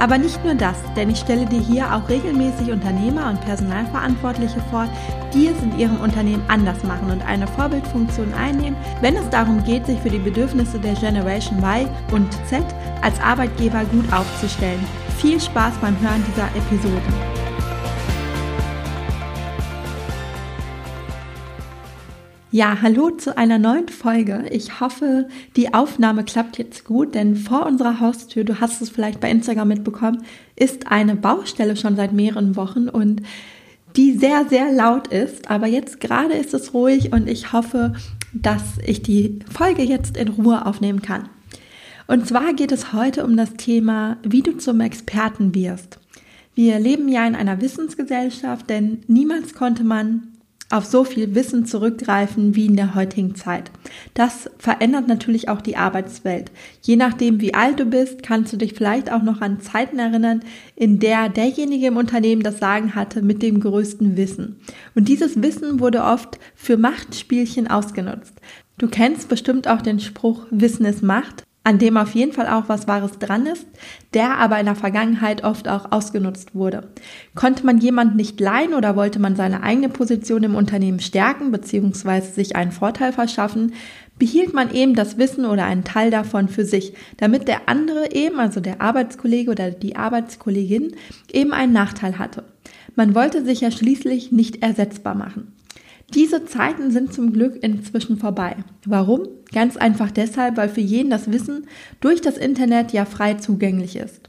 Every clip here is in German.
Aber nicht nur das, denn ich stelle dir hier auch regelmäßig Unternehmer und Personalverantwortliche vor, die es in ihrem Unternehmen anders machen und eine Vorbildfunktion einnehmen, wenn es darum geht, sich für die Bedürfnisse der Generation Y und Z als Arbeitgeber gut aufzustellen. Viel Spaß beim Hören dieser Episode. Ja, hallo zu einer neuen Folge. Ich hoffe, die Aufnahme klappt jetzt gut, denn vor unserer Haustür, du hast es vielleicht bei Instagram mitbekommen, ist eine Baustelle schon seit mehreren Wochen und die sehr, sehr laut ist. Aber jetzt gerade ist es ruhig und ich hoffe, dass ich die Folge jetzt in Ruhe aufnehmen kann. Und zwar geht es heute um das Thema, wie du zum Experten wirst. Wir leben ja in einer Wissensgesellschaft, denn niemals konnte man auf so viel Wissen zurückgreifen wie in der heutigen Zeit. Das verändert natürlich auch die Arbeitswelt. Je nachdem, wie alt du bist, kannst du dich vielleicht auch noch an Zeiten erinnern, in der derjenige im Unternehmen das Sagen hatte mit dem größten Wissen. Und dieses Wissen wurde oft für Machtspielchen ausgenutzt. Du kennst bestimmt auch den Spruch, Wissen ist Macht an dem auf jeden Fall auch was Wahres dran ist, der aber in der Vergangenheit oft auch ausgenutzt wurde. Konnte man jemand nicht leihen oder wollte man seine eigene Position im Unternehmen stärken bzw. sich einen Vorteil verschaffen, behielt man eben das Wissen oder einen Teil davon für sich, damit der andere eben, also der Arbeitskollege oder die Arbeitskollegin, eben einen Nachteil hatte. Man wollte sich ja schließlich nicht ersetzbar machen. Diese Zeiten sind zum Glück inzwischen vorbei. Warum? Ganz einfach deshalb, weil für jeden das Wissen durch das Internet ja frei zugänglich ist.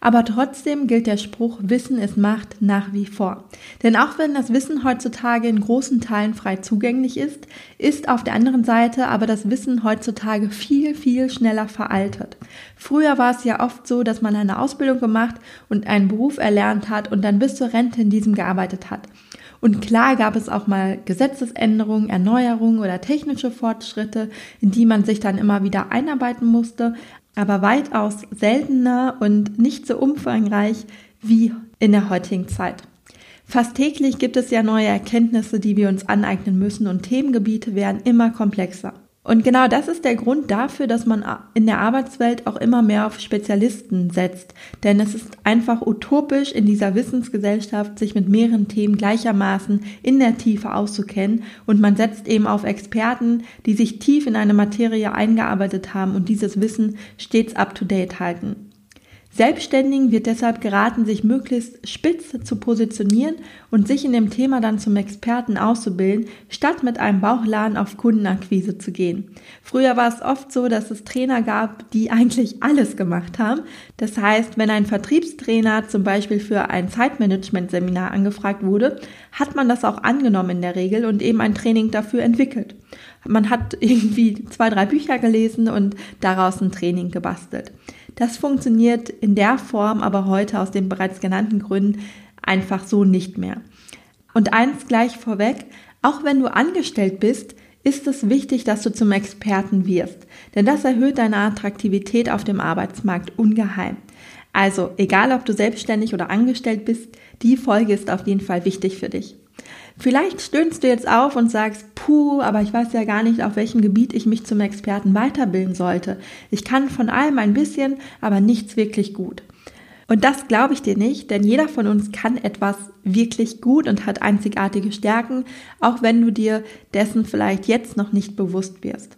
Aber trotzdem gilt der Spruch, Wissen ist Macht nach wie vor. Denn auch wenn das Wissen heutzutage in großen Teilen frei zugänglich ist, ist auf der anderen Seite aber das Wissen heutzutage viel, viel schneller veraltet. Früher war es ja oft so, dass man eine Ausbildung gemacht und einen Beruf erlernt hat und dann bis zur Rente in diesem gearbeitet hat. Und klar gab es auch mal Gesetzesänderungen, Erneuerungen oder technische Fortschritte, in die man sich dann immer wieder einarbeiten musste, aber weitaus seltener und nicht so umfangreich wie in der heutigen Zeit. Fast täglich gibt es ja neue Erkenntnisse, die wir uns aneignen müssen und Themengebiete werden immer komplexer. Und genau das ist der Grund dafür, dass man in der Arbeitswelt auch immer mehr auf Spezialisten setzt. Denn es ist einfach utopisch, in dieser Wissensgesellschaft sich mit mehreren Themen gleichermaßen in der Tiefe auszukennen. Und man setzt eben auf Experten, die sich tief in eine Materie eingearbeitet haben und dieses Wissen stets up-to-date halten. Selbstständigen wird deshalb geraten, sich möglichst spitz zu positionieren und sich in dem Thema dann zum Experten auszubilden, statt mit einem Bauchladen auf Kundenakquise zu gehen. Früher war es oft so, dass es Trainer gab, die eigentlich alles gemacht haben. Das heißt, wenn ein Vertriebstrainer zum Beispiel für ein Zeitmanagement-Seminar angefragt wurde, hat man das auch angenommen in der Regel und eben ein Training dafür entwickelt. Man hat irgendwie zwei, drei Bücher gelesen und daraus ein Training gebastelt. Das funktioniert in der Form aber heute aus den bereits genannten Gründen einfach so nicht mehr. Und eins gleich vorweg, auch wenn du angestellt bist, ist es wichtig, dass du zum Experten wirst, denn das erhöht deine Attraktivität auf dem Arbeitsmarkt ungeheim. Also, egal ob du selbstständig oder angestellt bist, die Folge ist auf jeden Fall wichtig für dich. Vielleicht stöhnst du jetzt auf und sagst, puh, aber ich weiß ja gar nicht, auf welchem Gebiet ich mich zum Experten weiterbilden sollte. Ich kann von allem ein bisschen, aber nichts wirklich gut. Und das glaube ich dir nicht, denn jeder von uns kann etwas wirklich gut und hat einzigartige Stärken, auch wenn du dir dessen vielleicht jetzt noch nicht bewusst wirst.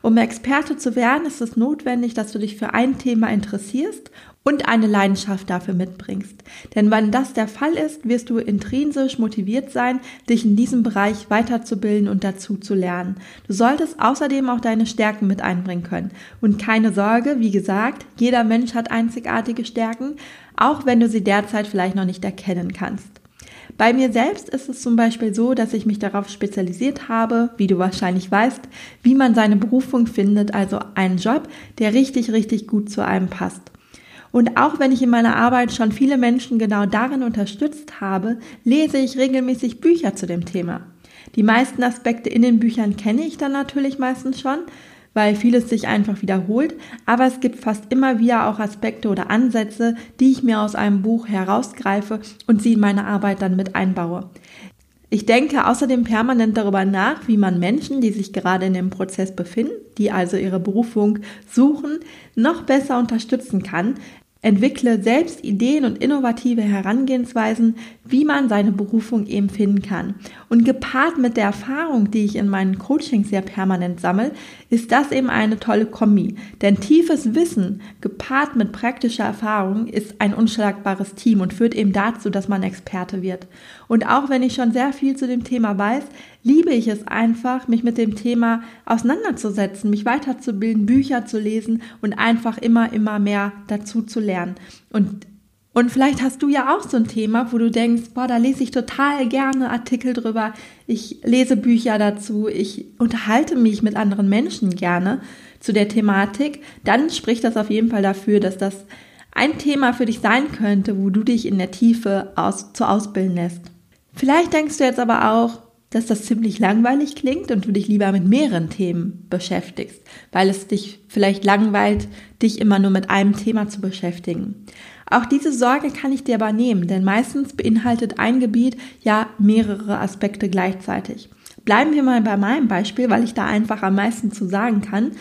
Um Experte zu werden, ist es notwendig, dass du dich für ein Thema interessierst und eine Leidenschaft dafür mitbringst. Denn wenn das der Fall ist, wirst du intrinsisch motiviert sein, dich in diesem Bereich weiterzubilden und dazu zu lernen. Du solltest außerdem auch deine Stärken mit einbringen können. Und keine Sorge, wie gesagt, jeder Mensch hat einzigartige Stärken, auch wenn du sie derzeit vielleicht noch nicht erkennen kannst. Bei mir selbst ist es zum Beispiel so, dass ich mich darauf spezialisiert habe, wie du wahrscheinlich weißt, wie man seine Berufung findet, also einen Job, der richtig, richtig gut zu einem passt. Und auch wenn ich in meiner Arbeit schon viele Menschen genau darin unterstützt habe, lese ich regelmäßig Bücher zu dem Thema. Die meisten Aspekte in den Büchern kenne ich dann natürlich meistens schon, weil vieles sich einfach wiederholt, aber es gibt fast immer wieder auch Aspekte oder Ansätze, die ich mir aus einem Buch herausgreife und sie in meine Arbeit dann mit einbaue. Ich denke außerdem permanent darüber nach, wie man Menschen, die sich gerade in dem Prozess befinden, die also ihre Berufung suchen, noch besser unterstützen kann, Entwickle selbst Ideen und innovative Herangehensweisen, wie man seine Berufung eben finden kann. Und gepaart mit der Erfahrung, die ich in meinen Coachings sehr permanent sammle, ist das eben eine tolle Kombi. Denn tiefes Wissen gepaart mit praktischer Erfahrung ist ein unschlagbares Team und führt eben dazu, dass man Experte wird. Und auch wenn ich schon sehr viel zu dem Thema weiß, liebe ich es einfach, mich mit dem Thema auseinanderzusetzen, mich weiterzubilden, Bücher zu lesen und einfach immer, immer mehr dazu zu lernen. Und und vielleicht hast du ja auch so ein Thema, wo du denkst, boah, da lese ich total gerne Artikel drüber, ich lese Bücher dazu, ich unterhalte mich mit anderen Menschen gerne zu der Thematik, dann spricht das auf jeden Fall dafür, dass das ein Thema für dich sein könnte, wo du dich in der Tiefe aus, zu ausbilden lässt. Vielleicht denkst du jetzt aber auch, dass das ziemlich langweilig klingt und du dich lieber mit mehreren Themen beschäftigst, weil es dich vielleicht langweilt, dich immer nur mit einem Thema zu beschäftigen. Auch diese Sorge kann ich dir aber nehmen, denn meistens beinhaltet ein Gebiet ja mehrere Aspekte gleichzeitig. Bleiben wir mal bei meinem Beispiel, weil ich da einfach am meisten zu sagen kann.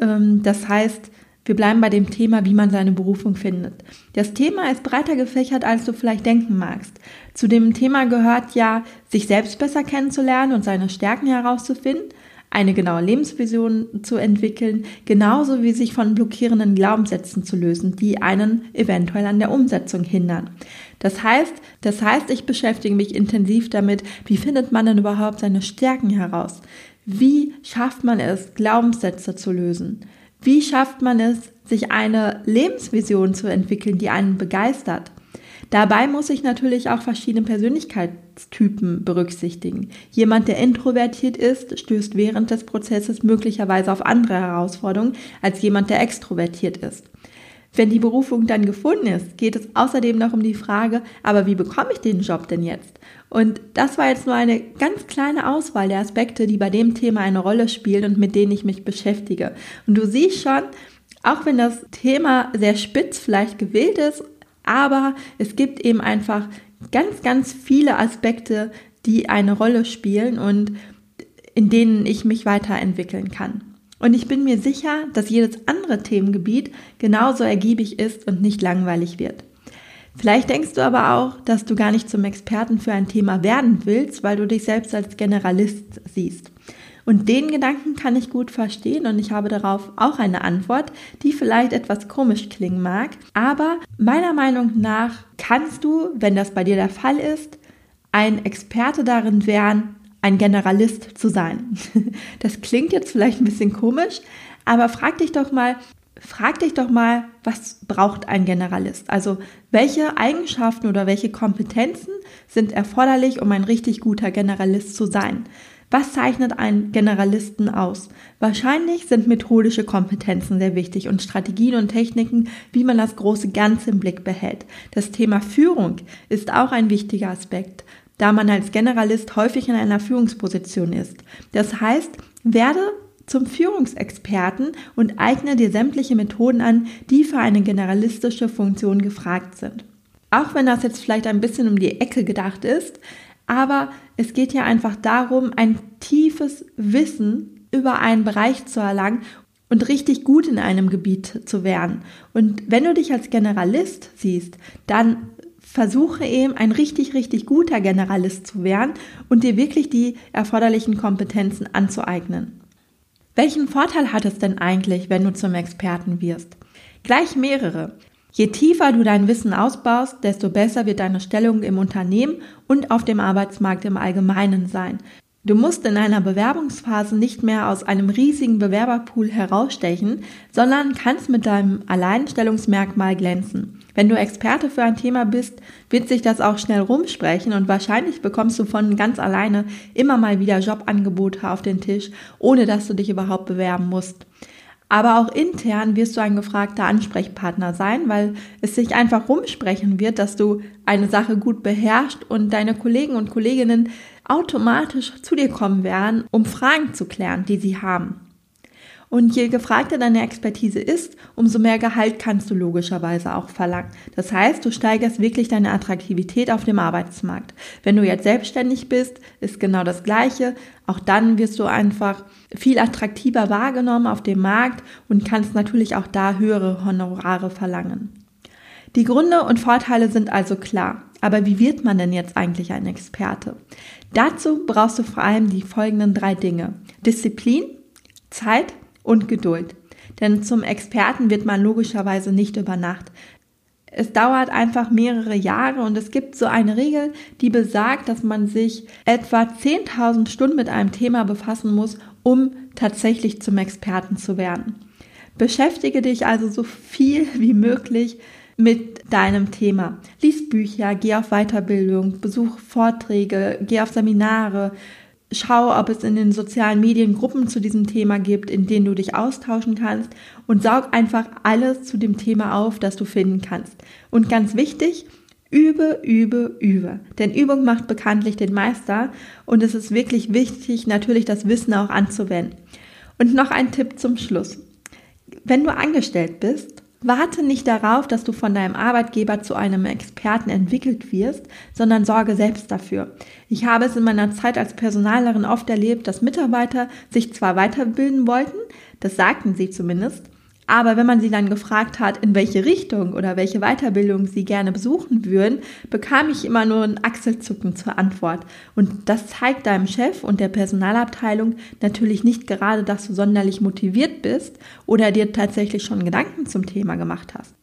Ähm, das heißt, wir bleiben bei dem Thema, wie man seine Berufung findet. Das Thema ist breiter gefächert, als du vielleicht denken magst. Zu dem Thema gehört ja, sich selbst besser kennenzulernen und seine Stärken herauszufinden, eine genaue Lebensvision zu entwickeln, genauso wie sich von blockierenden Glaubenssätzen zu lösen, die einen eventuell an der Umsetzung hindern. Das heißt, das heißt, ich beschäftige mich intensiv damit, wie findet man denn überhaupt seine Stärken heraus? Wie schafft man es, Glaubenssätze zu lösen? Wie schafft man es, sich eine Lebensvision zu entwickeln, die einen begeistert? Dabei muss ich natürlich auch verschiedene Persönlichkeitstypen berücksichtigen. Jemand, der introvertiert ist, stößt während des Prozesses möglicherweise auf andere Herausforderungen als jemand, der extrovertiert ist. Wenn die Berufung dann gefunden ist, geht es außerdem noch um die Frage, aber wie bekomme ich den Job denn jetzt? Und das war jetzt nur eine ganz kleine Auswahl der Aspekte, die bei dem Thema eine Rolle spielen und mit denen ich mich beschäftige. Und du siehst schon, auch wenn das Thema sehr spitz vielleicht gewählt ist, aber es gibt eben einfach ganz, ganz viele Aspekte, die eine Rolle spielen und in denen ich mich weiterentwickeln kann. Und ich bin mir sicher, dass jedes andere Themengebiet genauso ergiebig ist und nicht langweilig wird. Vielleicht denkst du aber auch, dass du gar nicht zum Experten für ein Thema werden willst, weil du dich selbst als Generalist siehst. Und den Gedanken kann ich gut verstehen und ich habe darauf auch eine Antwort, die vielleicht etwas komisch klingen mag. Aber meiner Meinung nach kannst du, wenn das bei dir der Fall ist, ein Experte darin werden, ein Generalist zu sein. Das klingt jetzt vielleicht ein bisschen komisch, aber frag dich doch mal, frag dich doch mal, was braucht ein Generalist? Also welche Eigenschaften oder welche Kompetenzen sind erforderlich, um ein richtig guter Generalist zu sein? Was zeichnet einen Generalisten aus? Wahrscheinlich sind methodische Kompetenzen sehr wichtig und Strategien und Techniken, wie man das große Ganze im Blick behält. Das Thema Führung ist auch ein wichtiger Aspekt da man als Generalist häufig in einer Führungsposition ist. Das heißt, werde zum Führungsexperten und eigne dir sämtliche Methoden an, die für eine generalistische Funktion gefragt sind. Auch wenn das jetzt vielleicht ein bisschen um die Ecke gedacht ist, aber es geht ja einfach darum, ein tiefes Wissen über einen Bereich zu erlangen und richtig gut in einem Gebiet zu werden. Und wenn du dich als Generalist siehst, dann versuche eben ein richtig, richtig guter Generalist zu werden und dir wirklich die erforderlichen Kompetenzen anzueignen. Welchen Vorteil hat es denn eigentlich, wenn du zum Experten wirst? Gleich mehrere. Je tiefer du dein Wissen ausbaust, desto besser wird deine Stellung im Unternehmen und auf dem Arbeitsmarkt im Allgemeinen sein. Du musst in einer Bewerbungsphase nicht mehr aus einem riesigen Bewerberpool herausstechen, sondern kannst mit deinem Alleinstellungsmerkmal glänzen. Wenn du Experte für ein Thema bist, wird sich das auch schnell rumsprechen und wahrscheinlich bekommst du von ganz alleine immer mal wieder Jobangebote auf den Tisch, ohne dass du dich überhaupt bewerben musst. Aber auch intern wirst du ein gefragter Ansprechpartner sein, weil es sich einfach rumsprechen wird, dass du eine Sache gut beherrschst und deine Kollegen und Kolleginnen automatisch zu dir kommen werden, um Fragen zu klären, die sie haben. Und je gefragter deine Expertise ist, umso mehr Gehalt kannst du logischerweise auch verlangen. Das heißt, du steigerst wirklich deine Attraktivität auf dem Arbeitsmarkt. Wenn du jetzt selbstständig bist, ist genau das Gleiche. Auch dann wirst du einfach viel attraktiver wahrgenommen auf dem Markt und kannst natürlich auch da höhere Honorare verlangen. Die Gründe und Vorteile sind also klar. Aber wie wird man denn jetzt eigentlich ein Experte? Dazu brauchst du vor allem die folgenden drei Dinge. Disziplin, Zeit und Geduld. Denn zum Experten wird man logischerweise nicht über Nacht. Es dauert einfach mehrere Jahre und es gibt so eine Regel, die besagt, dass man sich etwa 10.000 Stunden mit einem Thema befassen muss, um tatsächlich zum Experten zu werden. Beschäftige dich also so viel wie möglich mit deinem Thema. Lies Bücher, geh auf Weiterbildung, besuch Vorträge, geh auf Seminare, Schau, ob es in den sozialen Medien Gruppen zu diesem Thema gibt, in denen du dich austauschen kannst und saug einfach alles zu dem Thema auf, das du finden kannst. Und ganz wichtig, übe, übe, übe. Denn Übung macht bekanntlich den Meister und es ist wirklich wichtig, natürlich das Wissen auch anzuwenden. Und noch ein Tipp zum Schluss. Wenn du angestellt bist, Warte nicht darauf, dass du von deinem Arbeitgeber zu einem Experten entwickelt wirst, sondern sorge selbst dafür. Ich habe es in meiner Zeit als Personalerin oft erlebt, dass Mitarbeiter sich zwar weiterbilden wollten, das sagten sie zumindest, aber wenn man sie dann gefragt hat, in welche Richtung oder welche Weiterbildung sie gerne besuchen würden, bekam ich immer nur ein Achselzucken zur Antwort. Und das zeigt deinem Chef und der Personalabteilung natürlich nicht gerade, dass du sonderlich motiviert bist oder dir tatsächlich schon Gedanken zum Thema gemacht hast.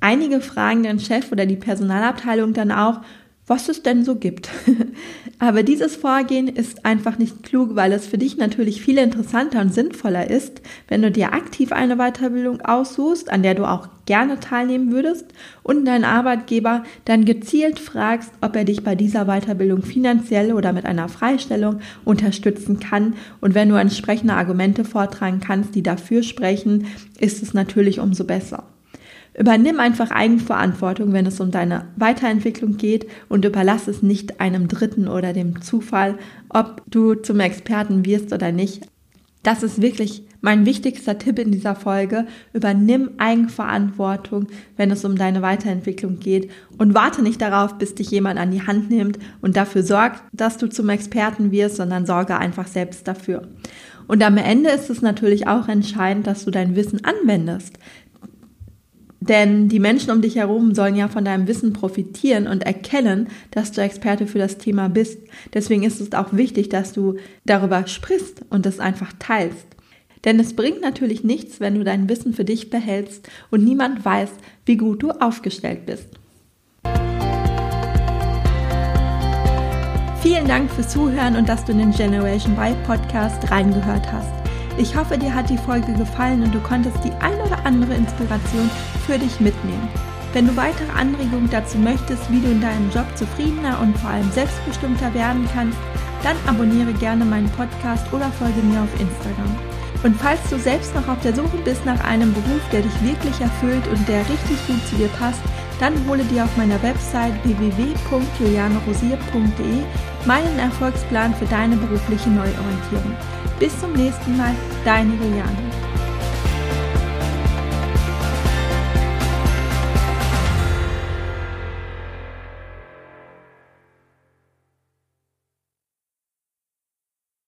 Einige fragen den Chef oder die Personalabteilung dann auch, was es denn so gibt. Aber dieses Vorgehen ist einfach nicht klug, weil es für dich natürlich viel interessanter und sinnvoller ist, wenn du dir aktiv eine Weiterbildung aussuchst, an der du auch gerne teilnehmen würdest und deinen Arbeitgeber dann gezielt fragst, ob er dich bei dieser Weiterbildung finanziell oder mit einer Freistellung unterstützen kann. Und wenn du entsprechende Argumente vortragen kannst, die dafür sprechen, ist es natürlich umso besser. Übernimm einfach Eigenverantwortung, wenn es um deine Weiterentwicklung geht und überlass es nicht einem Dritten oder dem Zufall, ob du zum Experten wirst oder nicht. Das ist wirklich mein wichtigster Tipp in dieser Folge. Übernimm Eigenverantwortung, wenn es um deine Weiterentwicklung geht und warte nicht darauf, bis dich jemand an die Hand nimmt und dafür sorgt, dass du zum Experten wirst, sondern sorge einfach selbst dafür. Und am Ende ist es natürlich auch entscheidend, dass du dein Wissen anwendest. Denn die Menschen um dich herum sollen ja von deinem Wissen profitieren und erkennen, dass du Experte für das Thema bist. Deswegen ist es auch wichtig, dass du darüber sprichst und es einfach teilst. Denn es bringt natürlich nichts, wenn du dein Wissen für dich behältst und niemand weiß, wie gut du aufgestellt bist. Vielen Dank fürs Zuhören und dass du in den Generation Y Podcast reingehört hast. Ich hoffe, dir hat die Folge gefallen und du konntest die ein oder andere Inspiration für dich mitnehmen. Wenn du weitere Anregungen dazu möchtest, wie du in deinem Job zufriedener und vor allem selbstbestimmter werden kannst, dann abonniere gerne meinen Podcast oder folge mir auf Instagram. Und falls du selbst noch auf der Suche bist nach einem Beruf, der dich wirklich erfüllt und der richtig gut zu dir passt, dann hole dir auf meiner Website www.julianerosier.de meinen Erfolgsplan für deine berufliche Neuorientierung. Bis zum nächsten Mal, deine Juliane.